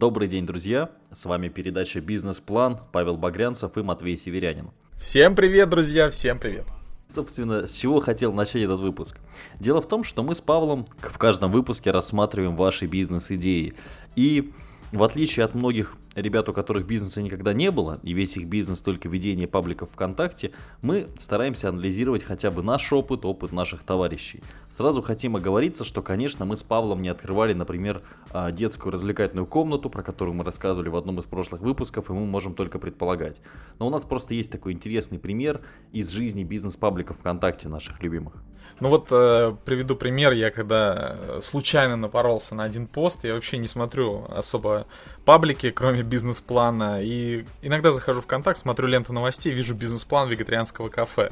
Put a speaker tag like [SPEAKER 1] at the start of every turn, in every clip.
[SPEAKER 1] Добрый день, друзья! С вами передача «Бизнес-план» Павел Багрянцев и Матвей Северянин.
[SPEAKER 2] Всем привет, друзья! Всем привет!
[SPEAKER 1] Собственно, с чего хотел начать этот выпуск? Дело в том, что мы с Павлом в каждом выпуске рассматриваем ваши бизнес-идеи. И в отличие от многих ребят, у которых бизнеса никогда не было, и весь их бизнес только ведение пабликов ВКонтакте, мы стараемся анализировать хотя бы наш опыт, опыт наших товарищей. Сразу хотим оговориться, что, конечно, мы с Павлом не открывали, например, а, детскую развлекательную комнату, про которую мы рассказывали в одном из прошлых выпусков, и мы можем только предполагать. Но у нас просто есть такой интересный пример из жизни бизнес-пабликов ВКонтакте наших любимых.
[SPEAKER 2] Ну вот э, приведу пример. Я когда случайно напоролся на один пост, я вообще не смотрю особо паблики, кроме бизнес-плана. И иногда захожу в контакт, смотрю ленту новостей, вижу бизнес-план вегетарианского кафе.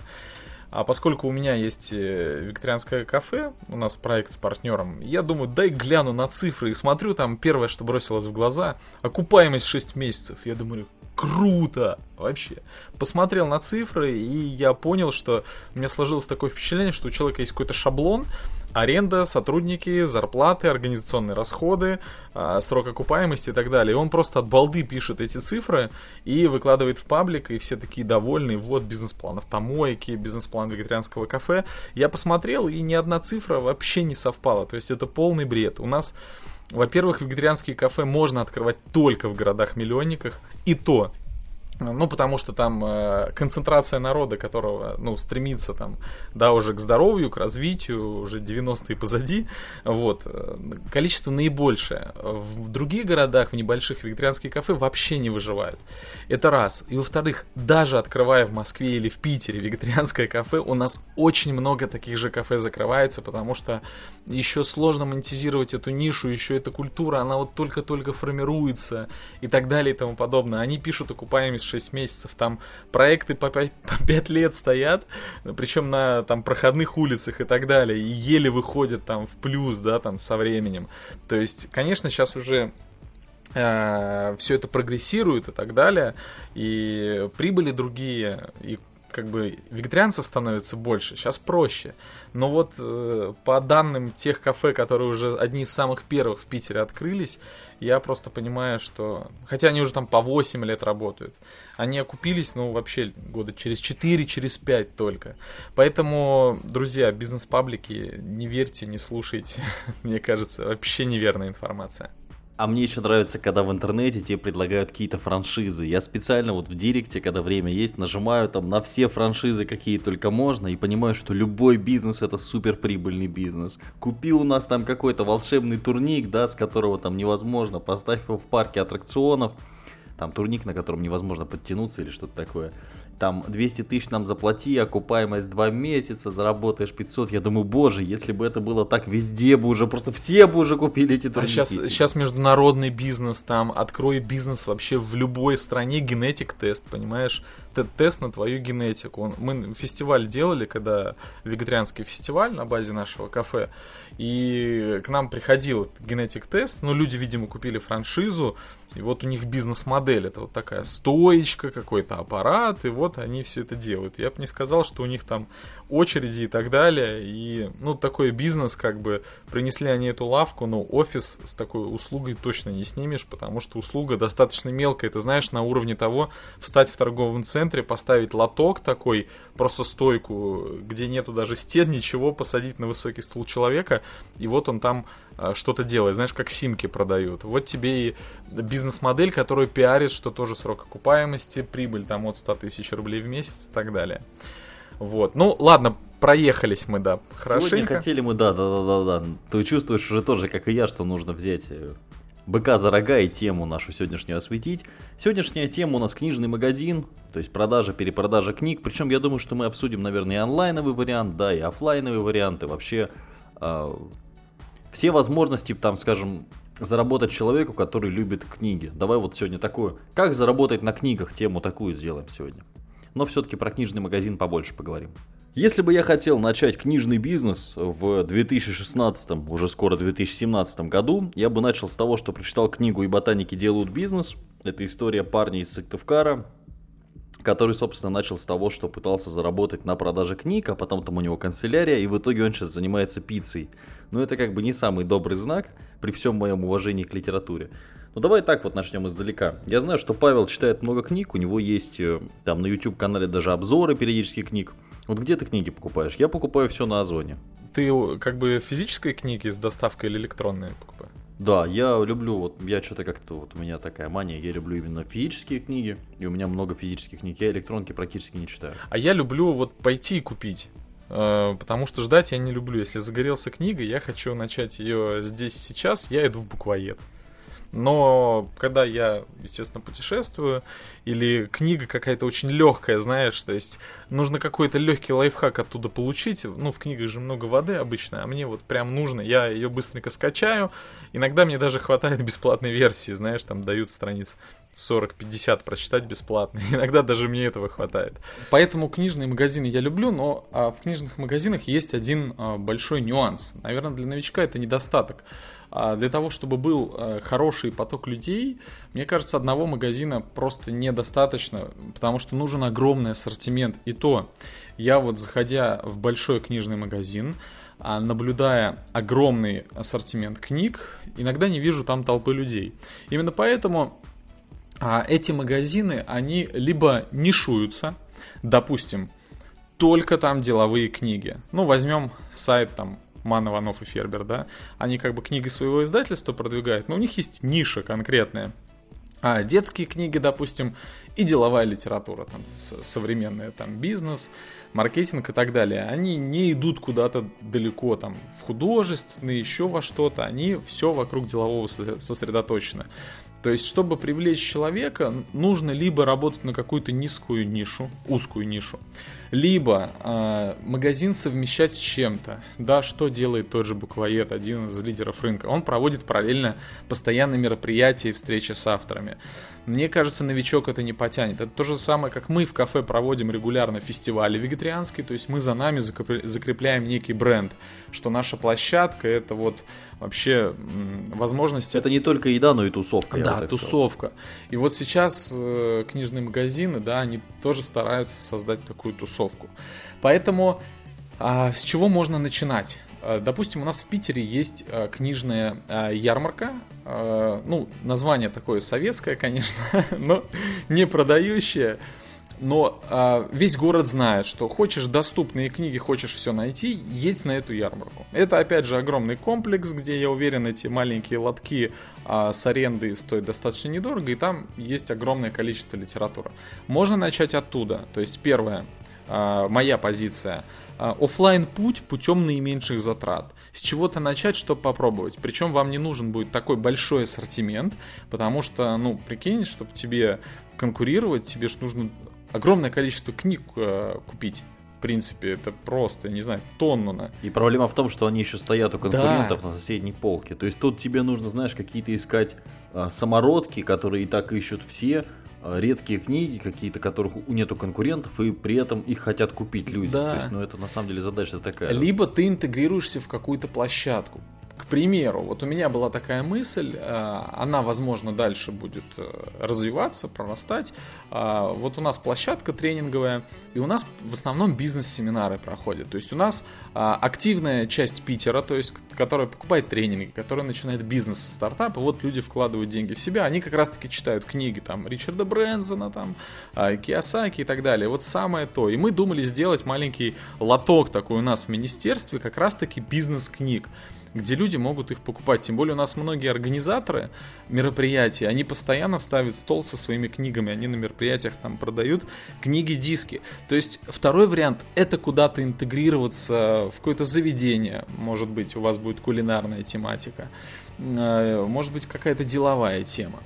[SPEAKER 2] А поскольку у меня есть э, вегетарианское кафе, у нас проект с партнером, я думаю, дай гляну на цифры и смотрю там первое, что бросилось в глаза, окупаемость 6 месяцев. Я думаю, круто вообще. Посмотрел на цифры, и я понял, что у меня сложилось такое впечатление, что у человека есть какой-то шаблон, аренда, сотрудники, зарплаты, организационные расходы, а, срок окупаемости и так далее. И он просто от балды пишет эти цифры и выкладывает в паблик, и все такие довольны. Вот бизнес-план автомойки, бизнес-план вегетарианского кафе. Я посмотрел, и ни одна цифра вообще не совпала. То есть это полный бред. У нас во-первых, вегетарианские кафе можно открывать только в городах-миллионниках, и то ну, потому что там э, концентрация народа, которого, ну, стремится там, да, уже к здоровью, к развитию, уже 90-е позади, вот, э, количество наибольшее. В других городах, в небольших вегетарианские кафе вообще не выживают. Это раз. И во-вторых, даже открывая в Москве или в Питере вегетарианское кафе, у нас очень много таких же кафе закрывается, потому что еще сложно монетизировать эту нишу, еще эта культура, она вот только-только формируется и так далее и тому подобное. Они пишут окупаемость 6 месяцев, там проекты по 5, по 5 лет стоят, причем на там проходных улицах и так далее, и еле выходят там в плюс, да, там со временем. То есть, конечно, сейчас уже э, все это прогрессирует и так далее, и прибыли другие, и как бы вегетарианцев становится больше, сейчас проще. Но вот э, по данным тех кафе, которые уже одни из самых первых в Питере открылись, я просто понимаю, что... Хотя они уже там по 8 лет работают. Они окупились, ну, вообще года через 4, через 5 только. Поэтому, друзья, бизнес-паблики, не верьте, не слушайте. Мне кажется, вообще неверная информация.
[SPEAKER 1] А мне еще нравится, когда в интернете тебе предлагают какие-то франшизы. Я специально вот в директе, когда время есть, нажимаю там на все франшизы, какие только можно, и понимаю, что любой бизнес это супер прибыльный бизнес. Купи у нас там какой-то волшебный турник, да, с которого там невозможно, поставь его в парке аттракционов, там турник, на котором невозможно подтянуться или что-то такое там 200 тысяч нам заплати, окупаемость 2 месяца, заработаешь 500. Я думаю, боже, если бы это было так везде бы уже, просто все бы уже купили эти турники.
[SPEAKER 2] А сейчас, сейчас международный бизнес там, открой бизнес вообще в любой стране, генетик тест, понимаешь? Тест на твою генетику. Мы фестиваль делали, когда вегетарианский фестиваль на базе нашего кафе, и к нам приходил генетик тест, но люди, видимо, купили франшизу, и вот у них бизнес-модель, это вот такая стоечка, какой-то аппарат, и вот они все это делают. Я бы не сказал, что у них там очереди и так далее. И, ну, такой бизнес, как бы, принесли они эту лавку, но офис с такой услугой точно не снимешь, потому что услуга достаточно мелкая. Ты знаешь, на уровне того, встать в торговом центре, поставить лоток такой, просто стойку, где нету даже стен, ничего, посадить на высокий стул человека, и вот он там а, что-то делает, знаешь, как симки продают. Вот тебе и бизнес-модель, которая пиарит, что тоже срок окупаемости, прибыль там от 100 тысяч рублей в месяц и так далее. Вот. Ну, ладно, проехались мы, да,
[SPEAKER 1] хорошенько. Сегодня хотели мы, да, да, да, да, да. Ты чувствуешь уже тоже, как и я, что нужно взять э, быка за рога и тему нашу сегодняшнюю осветить. Сегодняшняя тема у нас книжный магазин, то есть продажа, перепродажа книг. Причем я думаю, что мы обсудим, наверное, и онлайновый вариант, да, и офлайновый вариант, и вообще э, все возможности, там, скажем, заработать человеку, который любит книги. Давай вот сегодня такую, как заработать на книгах, тему такую сделаем сегодня но все-таки про книжный магазин побольше поговорим. Если бы я хотел начать книжный бизнес в 2016, уже скоро 2017 году, я бы начал с того, что прочитал книгу «И ботаники делают бизнес». Это история парня из Сыктывкара, который, собственно, начал с того, что пытался заработать на продаже книг, а потом там у него канцелярия, и в итоге он сейчас занимается пиццей. Но это как бы не самый добрый знак, при всем моем уважении к литературе. Ну давай так вот начнем издалека. Я знаю, что Павел читает много книг, у него есть э, там на YouTube канале даже обзоры периодически книг. Вот где ты книги покупаешь? Я покупаю все на Озоне.
[SPEAKER 2] Ты как бы физические книги с доставкой или электронные покупаешь?
[SPEAKER 1] Да, я люблю, вот я что-то как-то, вот у меня такая мания, я люблю именно физические книги, и у меня много физических книг, я электронки практически не читаю.
[SPEAKER 2] А я люблю вот пойти и купить. Э, потому что ждать я не люблю. Если загорелся книга, я хочу начать ее здесь сейчас, я иду в буквоед. Но когда я, естественно, путешествую, или книга какая-то очень легкая, знаешь, то есть нужно какой-то легкий лайфхак оттуда получить, ну, в книгах же много воды обычно, а мне вот прям нужно, я ее быстренько скачаю, иногда мне даже хватает бесплатной версии, знаешь, там дают страниц 40-50 прочитать бесплатно. Иногда даже мне этого хватает. Поэтому книжные магазины я люблю, но а, в книжных магазинах есть один а, большой нюанс. Наверное, для новичка это недостаток. А для того, чтобы был э, хороший поток людей, мне кажется, одного магазина просто недостаточно, потому что нужен огромный ассортимент. И то, я вот заходя в большой книжный магазин, а, наблюдая огромный ассортимент книг, иногда не вижу там толпы людей. Именно поэтому а, эти магазины, они либо нишуются, допустим, только там деловые книги. Ну, возьмем сайт там Ман, Иванов и Фербер, да, они как бы книги своего издательства продвигают, но у них есть ниша конкретная. А детские книги, допустим, и деловая литература, там, современная, там, бизнес, маркетинг и так далее, они не идут куда-то далеко, там, в художественные, еще во что-то, они все вокруг делового сосредоточено. То есть, чтобы привлечь человека, нужно либо работать на какую-то низкую нишу, узкую нишу, либо э, магазин совмещать с чем-то. Да, что делает тот же Буквоед, один из лидеров рынка? Он проводит параллельно постоянные мероприятия и встречи с авторами. Мне кажется, новичок это не потянет. Это то же самое, как мы в кафе проводим регулярно фестивали вегетарианские, то есть мы за нами закрепляем некий бренд, что наша площадка это вот вообще возможности.
[SPEAKER 1] Это не только еда, но и тусовка.
[SPEAKER 2] Да, тусовка. И вот сейчас э, книжные магазины, да, они тоже стараются создать такую тусовку. Поэтому а, с чего можно начинать? А, допустим, у нас в Питере есть а, книжная а, ярмарка. А, ну, название такое советское, конечно, но не продающее. Но э, весь город знает, что хочешь доступные книги, хочешь все найти, едь на эту ярмарку. Это опять же огромный комплекс, где я уверен, эти маленькие лотки э, с арендой стоят достаточно недорого, и там есть огромное количество литературы. Можно начать оттуда. То есть первое, э, моя позиция. Э, офлайн путь путем наименьших затрат с чего-то начать, чтобы попробовать. Причем вам не нужен будет такой большой ассортимент, потому что, ну, прикинь, чтобы тебе конкурировать, тебе же нужно огромное количество книг э, купить. В принципе, это просто, не знаю, тонну на.
[SPEAKER 1] И проблема в том, что они еще стоят у конкурентов да. на соседней полке. То есть тут тебе нужно, знаешь, какие-то искать а, самородки, которые и так ищут все, а, редкие книги какие-то, которых нету конкурентов, и при этом их хотят купить люди. Да. То есть, ну это на самом деле задача такая.
[SPEAKER 2] Либо ты интегрируешься в какую-то площадку. Примеру, вот у меня была такая мысль, э, она, возможно, дальше будет э, развиваться, прорастать. А, вот у нас площадка тренинговая, и у нас в основном бизнес-семинары проходят. То есть у нас а, активная часть Питера, то есть которая покупает тренинги, которая начинает бизнес со стартапа. Вот люди вкладывают деньги в себя, они как раз-таки читают книги там Ричарда Брэнсона, там а, Киосаки и так далее. Вот самое то. И мы думали сделать маленький лоток такой у нас в министерстве, как раз-таки бизнес-книг где люди могут их покупать. Тем более у нас многие организаторы мероприятий, они постоянно ставят стол со своими книгами, они на мероприятиях там продают книги-диски. То есть второй вариант это куда-то интегрироваться в какое-то заведение, может быть у вас будет кулинарная тематика, может быть какая-то деловая тема.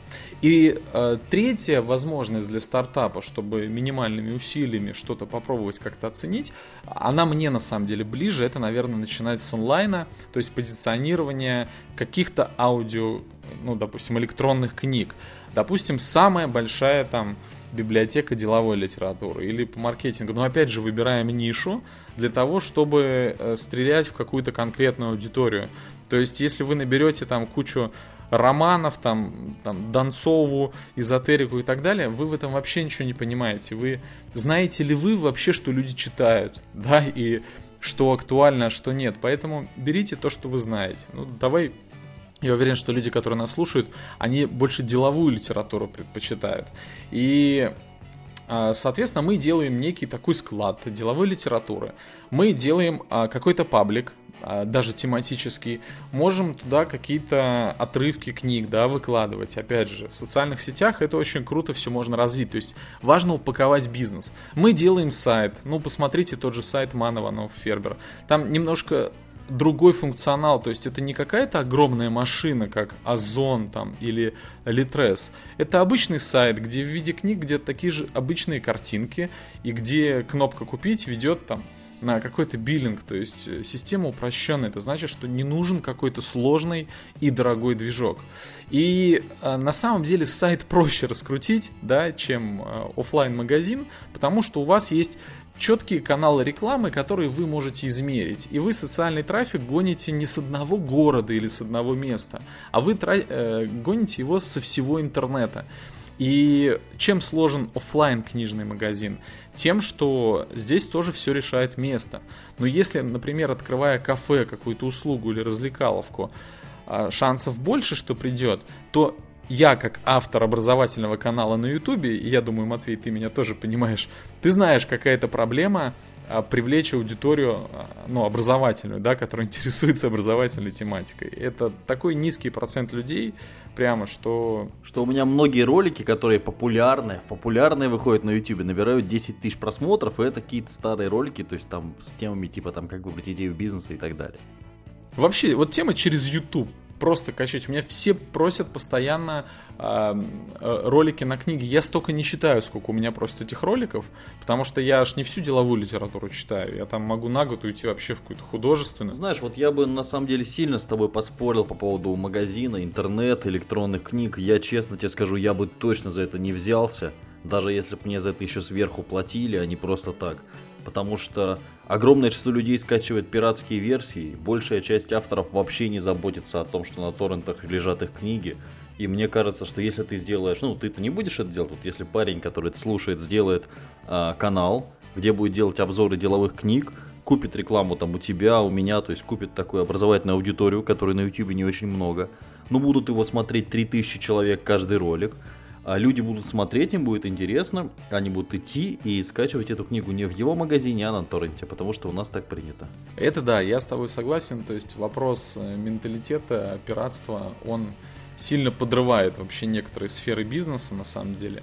[SPEAKER 2] И э, третья возможность для стартапа, чтобы минимальными усилиями что-то попробовать как-то оценить, она мне на самом деле ближе. Это, наверное, начинать с онлайна, то есть позиционирование каких-то аудио, ну, допустим, электронных книг. Допустим, самая большая там библиотека деловой литературы или по маркетингу. Но опять же выбираем нишу для того, чтобы э, стрелять в какую-то конкретную аудиторию. То есть, если вы наберете там кучу романов, там, там, Донцову, эзотерику и так далее, вы в этом вообще ничего не понимаете. Вы знаете ли вы вообще, что люди читают, да, и что актуально, а что нет. Поэтому берите то, что вы знаете. Ну, давай Я уверен, что люди, которые нас слушают, они больше деловую литературу предпочитают. И, а, соответственно, мы делаем некий такой склад деловой литературы. Мы делаем а, какой-то паблик, даже тематический, можем туда какие-то отрывки книг, да, выкладывать. Опять же, в социальных сетях это очень круто, все можно развить. То есть важно упаковать бизнес. Мы делаем сайт. Ну, посмотрите тот же сайт Манованов Фербер. Там немножко другой функционал, то есть это не какая-то огромная машина, как Озон там или Litres. Это обычный сайт, где в виде книг где такие же обычные картинки, и где кнопка «Купить» ведет там на какой-то биллинг, то есть э, система упрощенная. Это значит, что не нужен какой-то сложный и дорогой движок. И э, на самом деле сайт проще раскрутить, да, чем э, офлайн магазин, потому что у вас есть четкие каналы рекламы, которые вы можете измерить. И вы социальный трафик гоните не с одного города или с одного места, а вы тра- э, гоните его со всего интернета. И чем сложен офлайн книжный магазин? Тем, что здесь тоже все решает место. Но если, например, открывая кафе, какую-то услугу или развлекаловку, а, шансов больше, что придет, то я как автор образовательного канала на Ютубе, и я думаю, Матвей, ты меня тоже понимаешь, ты знаешь, какая-то проблема привлечь аудиторию, а, ну, образовательную, да, которая интересуется образовательной тематикой. Это такой низкий процент людей, прямо, что...
[SPEAKER 1] Что у меня многие ролики, которые популярны, популярные выходят на YouTube, набирают 10 тысяч просмотров, и это какие-то старые ролики, то есть там с темами типа там как выбрать идею бизнеса и так далее.
[SPEAKER 2] Вообще, вот тема через YouTube просто качать. У меня все просят постоянно ролики на книги. Я столько не читаю, сколько у меня просто этих роликов, потому что я аж не всю деловую литературу читаю. Я там могу на год уйти вообще в какую-то художественную.
[SPEAKER 1] Знаешь, вот я бы на самом деле сильно с тобой поспорил по поводу магазина, интернет, электронных книг. Я честно тебе скажу, я бы точно за это не взялся. Даже если бы мне за это еще сверху платили, а не просто так потому что огромное число людей скачивает пиратские версии, большая часть авторов вообще не заботится о том, что на торрентах лежат их книги, и мне кажется, что если ты сделаешь, ну ты-то не будешь это делать, вот если парень, который это слушает, сделает э, канал, где будет делать обзоры деловых книг, купит рекламу там у тебя, у меня, то есть купит такую образовательную аудиторию, которой на YouTube не очень много, но будут его смотреть 3000 человек каждый ролик, а люди будут смотреть, им будет интересно, они будут идти и скачивать эту книгу не в его магазине, а на торренте, потому что у нас так принято.
[SPEAKER 2] Это да, я с тобой согласен, то есть вопрос э, менталитета, пиратства, он сильно подрывает вообще некоторые сферы бизнеса на самом деле.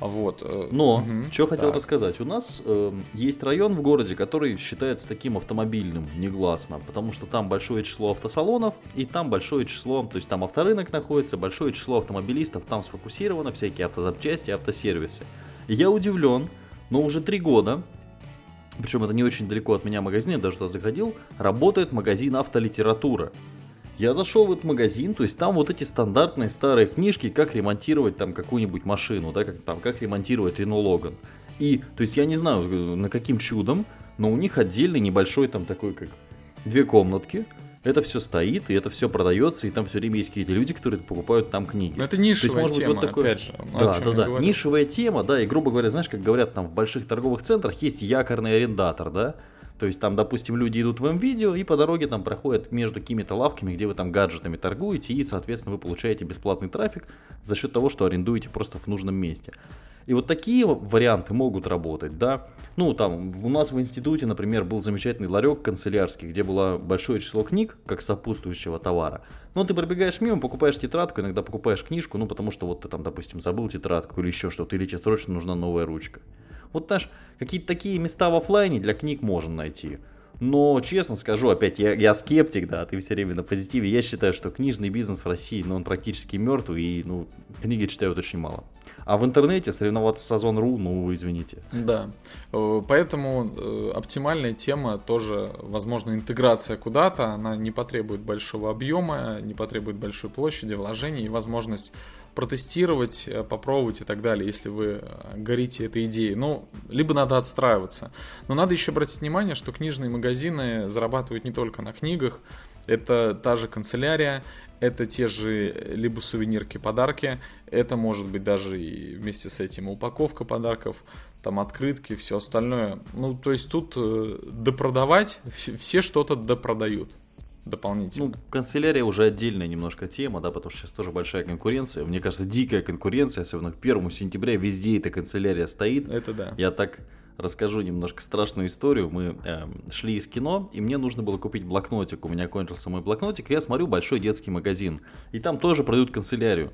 [SPEAKER 2] Вот.
[SPEAKER 1] Э, Но, угу, что хотел рассказать. У нас э, есть район в городе, который считается таким автомобильным, негласно, потому что там большое число автосалонов, и там большое число, то есть там авторынок находится, большое число автомобилистов, там сфокусировано всякие автозапчасти, автосервисы. И я удивлен, но уже три года, причем это не очень далеко от меня магазин, я даже туда заходил, работает магазин автолитература. Я зашел в этот магазин, то есть там вот эти стандартные старые книжки, как ремонтировать там какую-нибудь машину, да, как, там, как ремонтировать Renault Logan. И, то есть я не знаю, э, на каким чудом, но у них отдельный небольшой там такой, как две комнатки, это все стоит, и это все продается, и там все время есть какие-то люди, которые покупают там книги. Но
[SPEAKER 2] это нишевая есть, тема, быть, вот такой... опять же.
[SPEAKER 1] Да, да, да, нишевая тема, да, и грубо говоря, знаешь, как говорят там в больших торговых центрах, есть якорный арендатор, да, то есть там, допустим, люди идут в М-видео и по дороге там проходят между какими-то лавками, где вы там гаджетами торгуете, и, соответственно, вы получаете бесплатный трафик за счет того, что арендуете просто в нужном месте. И вот такие варианты могут работать, да. Ну, там, у нас в институте, например, был замечательный ларек канцелярский, где было большое число книг, как сопутствующего товара. Но ты пробегаешь мимо, покупаешь тетрадку, иногда покупаешь книжку, ну, потому что вот ты там, допустим, забыл тетрадку или еще что-то, или тебе срочно нужна новая ручка. Вот знаешь, какие-то такие места в офлайне для книг можно найти. Но, честно скажу, опять, я, я скептик, да, ты все время на позитиве. Я считаю, что книжный бизнес в России, ну, он практически мертвый, и, ну, книги читают очень мало. А в интернете соревноваться с Озон.ру, ну, извините.
[SPEAKER 2] Да, э, поэтому э, оптимальная тема тоже, возможно, интеграция куда-то, она не потребует большого объема, не потребует большой площади, вложений и возможность протестировать, э, попробовать и так далее, если вы э, горите этой идеей. Ну, либо надо отстраиваться. Но надо еще обратить внимание, что книжные магазины зарабатывают не только на книгах. Это та же канцелярия, это те же э, либо сувенирки, подарки, это может быть даже и вместе с этим упаковка подарков, там открытки, все остальное. Ну, то есть тут допродавать, все что-то допродают. Дополнительно.
[SPEAKER 1] Ну, канцелярия уже отдельная немножко тема, да, потому что сейчас тоже большая конкуренция. Мне кажется, дикая конкуренция, особенно к первому сентября, везде эта канцелярия стоит.
[SPEAKER 2] Это да.
[SPEAKER 1] Я так расскажу немножко страшную историю. Мы э, шли из кино, и мне нужно было купить блокнотик. У меня кончился мой блокнотик, и я смотрю большой детский магазин. И там тоже продают канцелярию.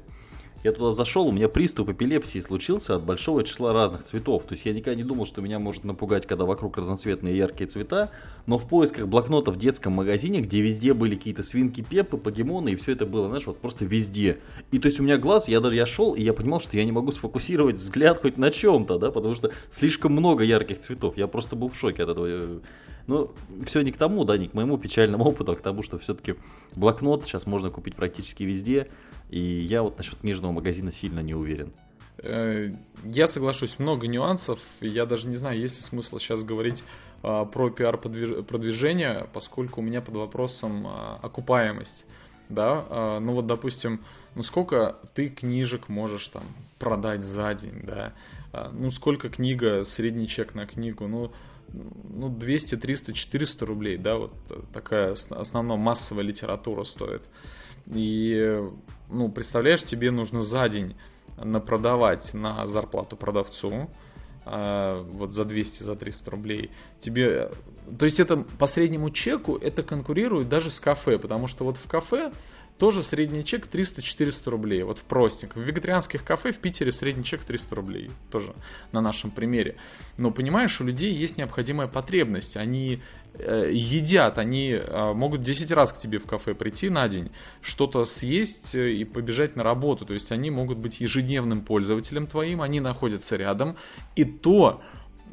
[SPEAKER 1] Я туда зашел, у меня приступ эпилепсии случился от большого числа разных цветов. То есть я никогда не думал, что меня может напугать, когда вокруг разноцветные яркие цвета. Но в поисках блокнота в детском магазине, где везде были какие-то свинки Пеппы, покемоны, и все это было, знаешь, вот просто везде. И то есть у меня глаз, я даже я шел, и я понимал, что я не могу сфокусировать взгляд хоть на чем-то, да, потому что слишком много ярких цветов. Я просто был в шоке от этого. Но все не к тому, да, не к моему печальному опыту, а к тому, что все-таки блокнот сейчас можно купить практически везде. И я вот насчет книжного магазина сильно не уверен.
[SPEAKER 2] Э, я соглашусь, много нюансов. Я даже не знаю, есть ли смысл сейчас говорить а, про пиар-продвижение, поскольку у меня под вопросом а, окупаемость. Да, а, ну вот, допустим, ну сколько ты книжек можешь там продать за день, да? Ну сколько книга, средний чек на книгу, ну ну, 200, 300, 400 рублей, да, вот такая основная массовая литература стоит. И ну, представляешь, тебе нужно за день напродавать на зарплату продавцу, а, вот за 200, за 300 рублей, тебе, то есть это по среднему чеку это конкурирует даже с кафе, потому что вот в кафе тоже средний чек 300-400 рублей. Вот в простеньком. В вегетарианских кафе в Питере средний чек 300 рублей. Тоже на нашем примере. Но понимаешь, у людей есть необходимая потребность. Они э, едят, они э, могут 10 раз к тебе в кафе прийти на день, что-то съесть э, и побежать на работу. То есть они могут быть ежедневным пользователем твоим, они находятся рядом. И то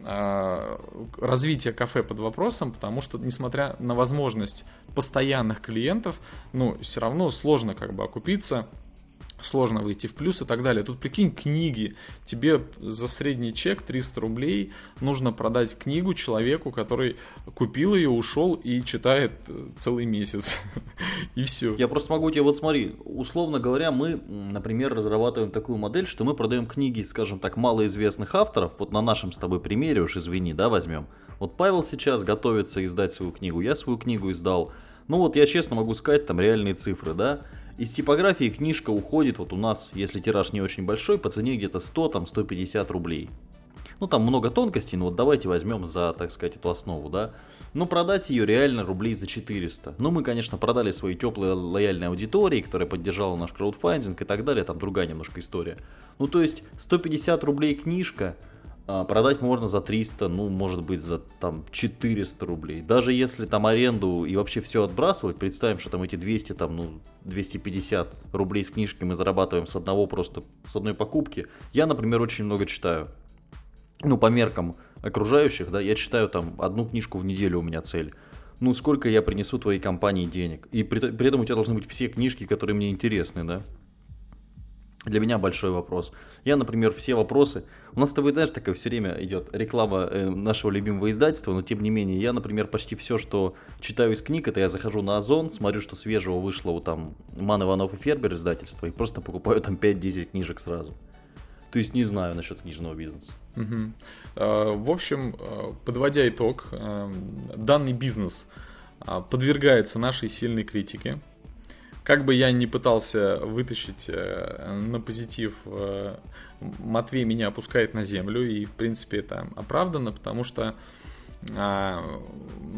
[SPEAKER 2] развитие кафе под вопросом, потому что, несмотря на возможность постоянных клиентов, ну, все равно сложно как бы окупиться, сложно выйти в плюс и так далее. Тут прикинь, книги. Тебе за средний чек 300 рублей нужно продать книгу человеку, который купил ее, ушел и читает э, целый месяц. и все.
[SPEAKER 1] Я просто могу тебе, вот смотри, условно говоря, мы, например, разрабатываем такую модель, что мы продаем книги, скажем так, малоизвестных авторов. Вот на нашем с тобой примере, уж извини, да, возьмем. Вот Павел сейчас готовится издать свою книгу, я свою книгу издал. Ну вот я честно могу сказать там реальные цифры, да. Из типографии книжка уходит, вот у нас, если тираж не очень большой, по цене где-то 100, там 150 рублей. Ну там много тонкостей, но вот давайте возьмем за, так сказать, эту основу, да. Ну продать ее реально рублей за 400. Ну мы, конечно, продали своей теплой лояльной аудитории, которая поддержала наш краудфандинг и так далее, там другая немножко история. Ну то есть 150 рублей книжка, продать можно за 300, ну, может быть, за там 400 рублей. Даже если там аренду и вообще все отбрасывать, представим, что там эти 200, там, ну, 250 рублей с книжки мы зарабатываем с одного просто, с одной покупки. Я, например, очень много читаю. Ну, по меркам окружающих, да, я читаю там одну книжку в неделю у меня цель. Ну, сколько я принесу твоей компании денег? И при, при этом у тебя должны быть все книжки, которые мне интересны, да? Для меня большой вопрос. Я, например, все вопросы... У нас с тобой, знаешь, такая все время идет реклама э, нашего любимого издательства, но тем не менее, я, например, почти все, что читаю из книг, это я захожу на Озон, смотрю, что свежего вышло у там Ман Иванов и Фербер издательства, и просто покупаю там 5-10 книжек сразу. То есть не знаю насчет книжного бизнеса.
[SPEAKER 2] Угу. В общем, э, подводя итог, э, данный бизнес подвергается нашей сильной критике как бы я не пытался вытащить э, на позитив, э, Матвей меня опускает на землю, и в принципе это оправдано, потому что, а,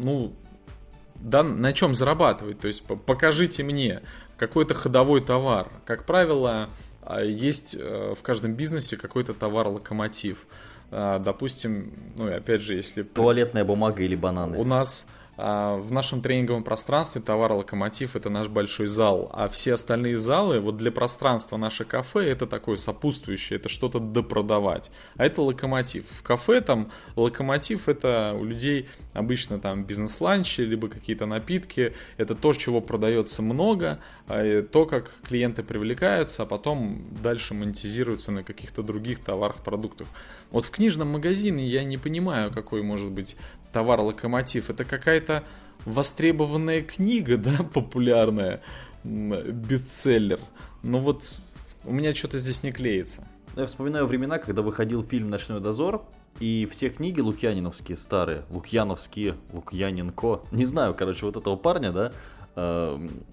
[SPEAKER 2] ну, да, на чем зарабатывать? То есть покажите мне какой-то ходовой товар. Как правило, а, есть э, в каждом бизнесе какой-то товар-локомотив. А, допустим, ну и опять же, если...
[SPEAKER 1] Туалетная бумага или бананы.
[SPEAKER 2] У нас в нашем тренинговом пространстве товар локомотив это наш большой зал, а все остальные залы вот для пространства наше кафе это такое сопутствующее, это что-то допродавать. А это локомотив. В кафе там локомотив это у людей обычно там бизнес-ланчи, либо какие-то напитки. Это то, чего продается много, а, то, как клиенты привлекаются, а потом дальше монетизируются на каких-то других товарах, продуктах. Вот в книжном магазине я не понимаю, какой может быть товар-локомотив. Это какая-то востребованная книга, да, популярная, бестселлер. Но вот у меня что-то здесь не клеится.
[SPEAKER 1] Я вспоминаю времена, когда выходил фильм «Ночной дозор», и все книги лукьяниновские старые, лукьяновские, Лукьяненко, не знаю, короче, вот этого парня, да, Эм,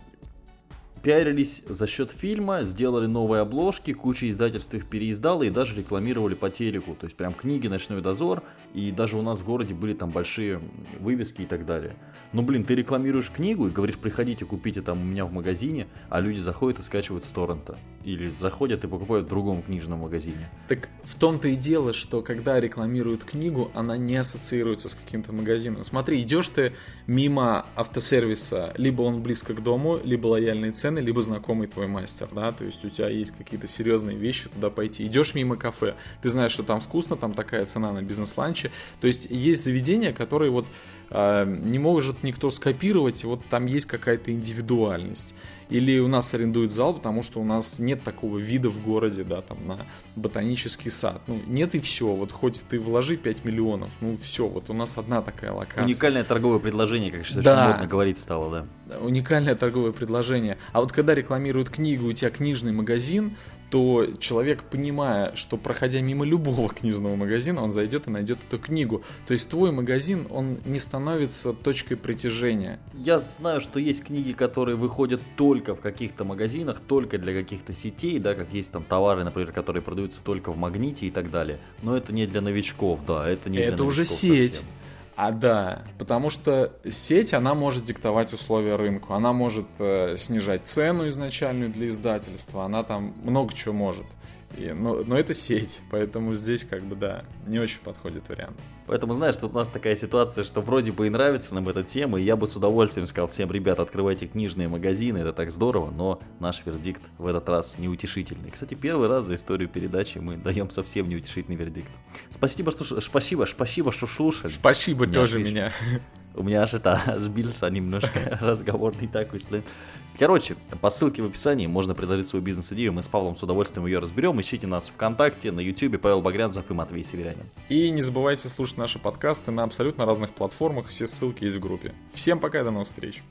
[SPEAKER 1] пиарились за счет фильма, сделали новые обложки, куча издательств их переиздала и даже рекламировали по телеку. То есть прям книги «Ночной дозор», и даже у нас в городе были там большие вывески и так далее. Ну блин, ты рекламируешь книгу и говоришь, приходите, купите там у меня в магазине, а люди заходят и скачивают с торрента. Или заходят и покупают в другом книжном магазине.
[SPEAKER 2] Так в том-то и дело, что когда рекламируют книгу, она не ассоциируется с каким-то магазином. Смотри, идешь ты мимо автосервиса, либо он близко к дому, либо лояльные цены, цены, либо знакомый твой мастер, да, то есть у тебя есть какие-то серьезные вещи туда пойти. Идешь мимо кафе, ты знаешь, что там вкусно, там такая цена на бизнес-ланче. То есть есть заведения, которые вот э, не может никто скопировать, вот там есть какая-то индивидуальность. Или у нас арендуют зал, потому что у нас нет такого вида в городе, да, там на ботанический сад. Ну, нет и все. Вот хоть ты вложи 5 миллионов, ну все, вот у нас одна такая локация.
[SPEAKER 1] Уникальное торговое предложение, как сейчас да. модно говорить стало,
[SPEAKER 2] да. Уникальное торговое предложение. А вот когда рекламируют книгу, у тебя книжный магазин, то человек, понимая, что проходя мимо любого книжного магазина, он зайдет и найдет эту книгу. То есть твой магазин, он не становится точкой притяжения.
[SPEAKER 1] Я знаю, что есть книги, которые выходят только в каких-то магазинах, только для каких-то сетей, да, как есть там товары, например, которые продаются только в магните и так далее. Но это не для новичков, да, это не
[SPEAKER 2] это
[SPEAKER 1] для
[SPEAKER 2] уже сеть. Совсем. А да, потому что сеть, она может диктовать условия рынку, она может э, снижать цену изначальную для издательства, она там много чего может. И, но, но это сеть, поэтому здесь как бы да, не очень подходит вариант.
[SPEAKER 1] Поэтому, знаешь, тут у нас такая ситуация, что вроде бы и нравится нам эта тема, и я бы с удовольствием сказал всем, ребят, открывайте книжные магазины, это так здорово, но наш вердикт в этот раз неутешительный. Кстати, первый раз за историю передачи мы даем совсем неутешительный вердикт. Спасибо, что, спасибо, спасибо, что слушали.
[SPEAKER 2] Спасибо тоже меня.
[SPEAKER 1] У меня аж это сбился немножко разговор не так если. Короче, по ссылке в описании можно предложить свою бизнес-идею, мы с Павлом с удовольствием ее разберем. Ищите нас ВКонтакте, на Ютубе, Павел Багрянцев и Матвей Северянин.
[SPEAKER 2] И не забывайте слушать наши подкасты на абсолютно разных платформах, все ссылки есть в группе. Всем пока до новых встреч!